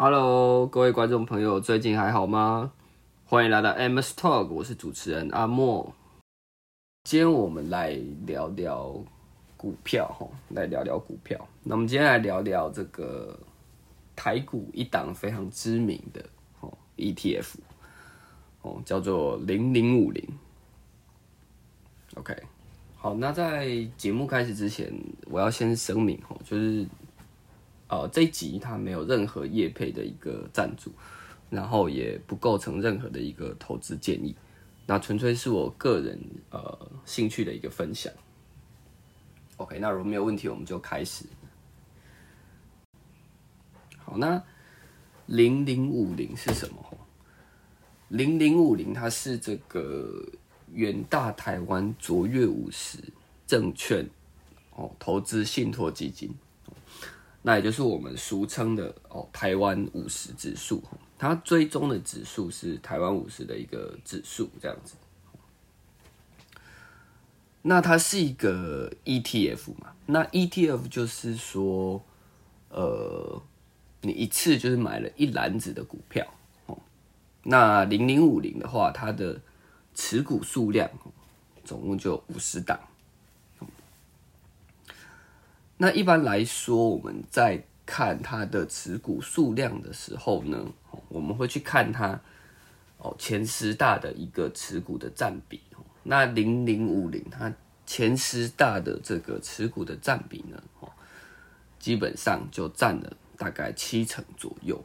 Hello，各位观众朋友，最近还好吗？欢迎来到 MS Talk，我是主持人阿莫。今天我们来聊聊股票，哈，来聊聊股票。那我们今天来聊聊这个台股一档非常知名的哦 ETF，哦，叫做零零五零。OK，好，那在节目开始之前，我要先声明，哦，就是。呃，这一集它没有任何业配的一个赞助，然后也不构成任何的一个投资建议，那纯粹是我个人呃兴趣的一个分享。OK，那如果没有问题，我们就开始。好，那零零五零是什么？零零五零它是这个远大台湾卓越五十证券哦投资信托基金。那也就是我们俗称的哦，台湾五十指数，它追踪的指数是台湾五十的一个指数，这样子。那它是一个 ETF 嘛？那 ETF 就是说，呃，你一次就是买了一篮子的股票哦。那零零五零的话，它的持股数量总共就五十档。那一般来说，我们在看它的持股数量的时候呢，我们会去看它哦前十大的一个持股的占比。那零零五零它前十大的这个持股的占比呢，基本上就占了大概七成左右。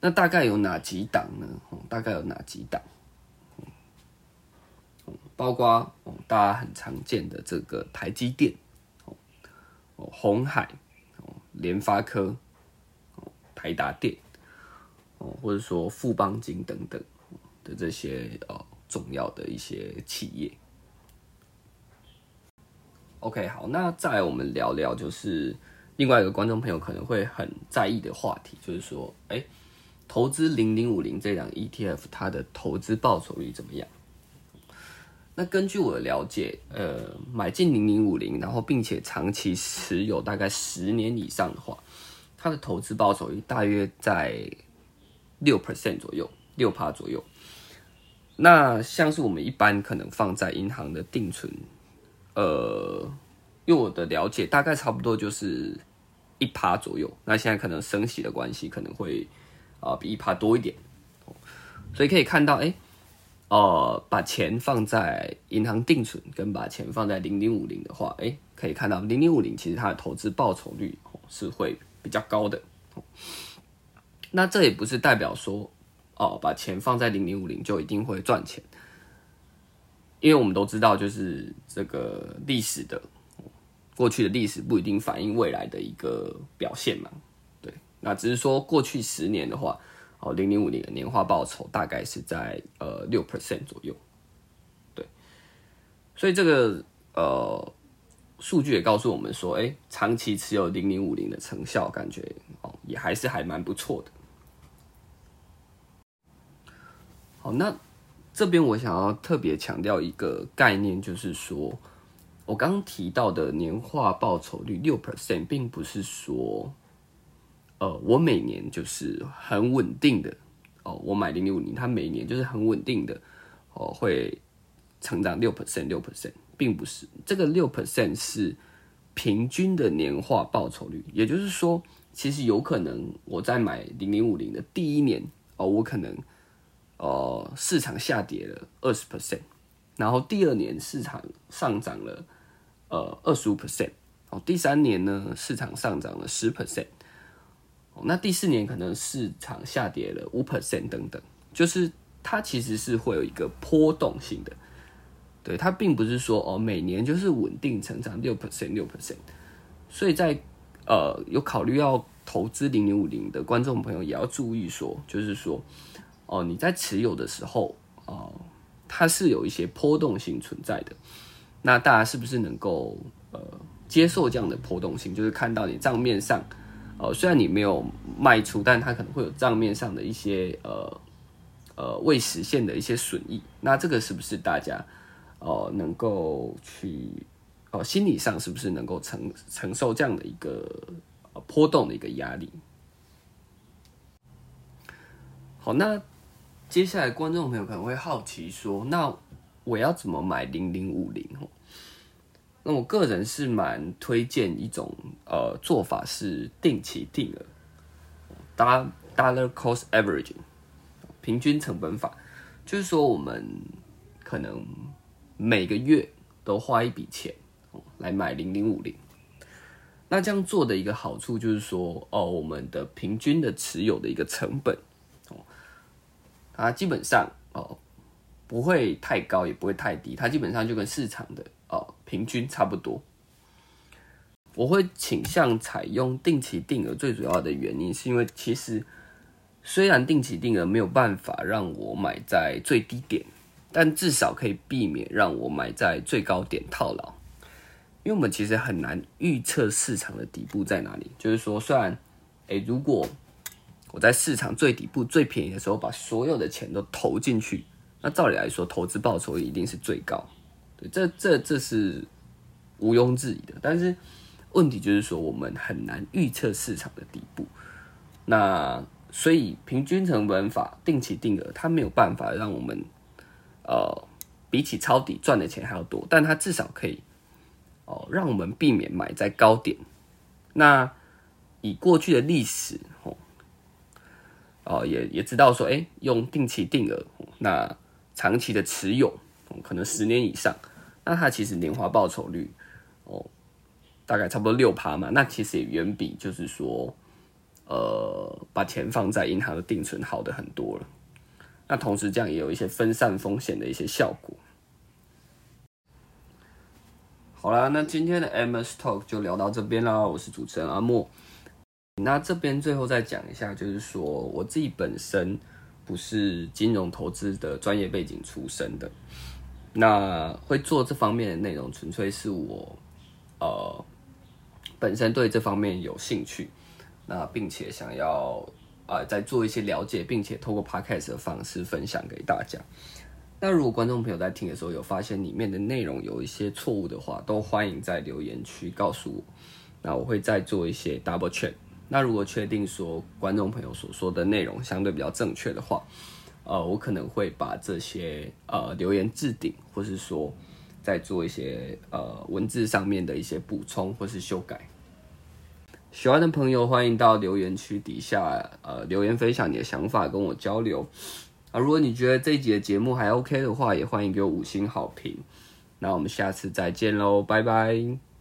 那大概有哪几档呢？大概有哪几档？包括大家很常见的这个台积电。红海、哦联发科、哦台达电，哦，或者说富邦金等等的这些呃重要的一些企业。OK，好，那再来我们聊聊，就是另外一个观众朋友可能会很在意的话题，就是说，哎，投资零零五零这档 ETF，它的投资报酬率怎么样？那根据我的了解，呃，买进零零五零，然后并且长期持有大概十年以上的话，它的投资报酬率大约在六 percent 左右，六趴左右。那像是我们一般可能放在银行的定存，呃，用我的了解，大概差不多就是一趴左右。那现在可能升息的关系，可能会啊比一趴多一点，所以可以看到，哎。呃，把钱放在银行定存，跟把钱放在零零五零的话，哎，可以看到零零五零其实它的投资报酬率是会比较高的。那这也不是代表说，哦，把钱放在零零五零就一定会赚钱，因为我们都知道，就是这个历史的过去的历史不一定反映未来的一个表现嘛。对，那只是说过去十年的话。哦，零零五零的年化报酬大概是在呃六 percent 左右，对，所以这个呃数据也告诉我们说，哎，长期持有零零五零的成效感觉哦也还是还蛮不错的。好，那这边我想要特别强调一个概念，就是说我刚刚提到的年化报酬率六 percent，并不是说。呃，我每年就是很稳定的哦，我买零零五零，它每年就是很稳定的哦，会成长六 percent 六 percent，并不是这个六 percent 是平均的年化报酬率，也就是说，其实有可能我在买零零五零的第一年哦，我可能呃市场下跌了二十 percent，然后第二年市场上涨了呃二十五 percent，哦，第三年呢市场上涨了十 percent。那第四年可能市场下跌了五 percent 等等，就是它其实是会有一个波动性的，对它并不是说哦每年就是稳定成长六 percent 六 percent，所以在呃有考虑要投资零零五零的观众朋友也要注意说，就是说哦你在持有的时候哦它是有一些波动性存在的，那大家是不是能够呃接受这样的波动性？就是看到你账面上。哦，虽然你没有卖出，但它可能会有账面上的一些呃呃未实现的一些损益。那这个是不是大家哦能够去哦心理上是不是能够承承受这样的一个波动的一个压力？好，那接下来观众朋友可能会好奇说，那我要怎么买零零五零哦？那我个人是蛮推荐一种呃做法是定期定额，dollar cost averaging，平均成本法，就是说我们可能每个月都花一笔钱来买零零五零。那这样做的一个好处就是说，哦，我们的平均的持有的一个成本，哦，它基本上哦不会太高，也不会太低，它基本上就跟市场的平均差不多。我会倾向采用定期定额，最主要的原因是因为其实虽然定期定额没有办法让我买在最低点，但至少可以避免让我买在最高点套牢。因为我们其实很难预测市场的底部在哪里。就是说，虽然，诶，如果我在市场最底部最便宜的时候把所有的钱都投进去，那照理来说，投资报酬一定是最高。这这这是毋庸置疑的。但是问题就是说，我们很难预测市场的底部。那所以平均成本法、定期定额，它没有办法让我们，呃，比起抄底赚的钱还要多，但它至少可以。哦，让我们避免买在高点。那以过去的历史，哦，哦，也也知道说，哎，用定期定额，那长期的持有，可能十年以上，那它其实年化报酬率，哦，大概差不多六趴嘛。那其实也远比就是说，呃，把钱放在银行的定存好的很多了。那同时这样也有一些分散风险的一些效果。好啦，那今天的 MS Talk 就聊到这边啦。我是主持人阿莫。那这边最后再讲一下，就是说我自己本身不是金融投资的专业背景出身的，那会做这方面的内容，纯粹是我呃本身对这方面有兴趣，那并且想要啊再做一些了解，并且透过 Podcast 的方式分享给大家。那如果观众朋友在听的时候有发现里面的内容有一些错误的话，都欢迎在留言区告诉我。那我会再做一些 double check。那如果确定说观众朋友所说的内容相对比较正确的话，呃，我可能会把这些呃留言置顶，或是说再做一些呃文字上面的一些补充或是修改。喜欢的朋友欢迎到留言区底下呃留言分享你的想法，跟我交流。啊，如果你觉得这一集的节目还 OK 的话，也欢迎给我五星好评。那我们下次再见喽，拜拜。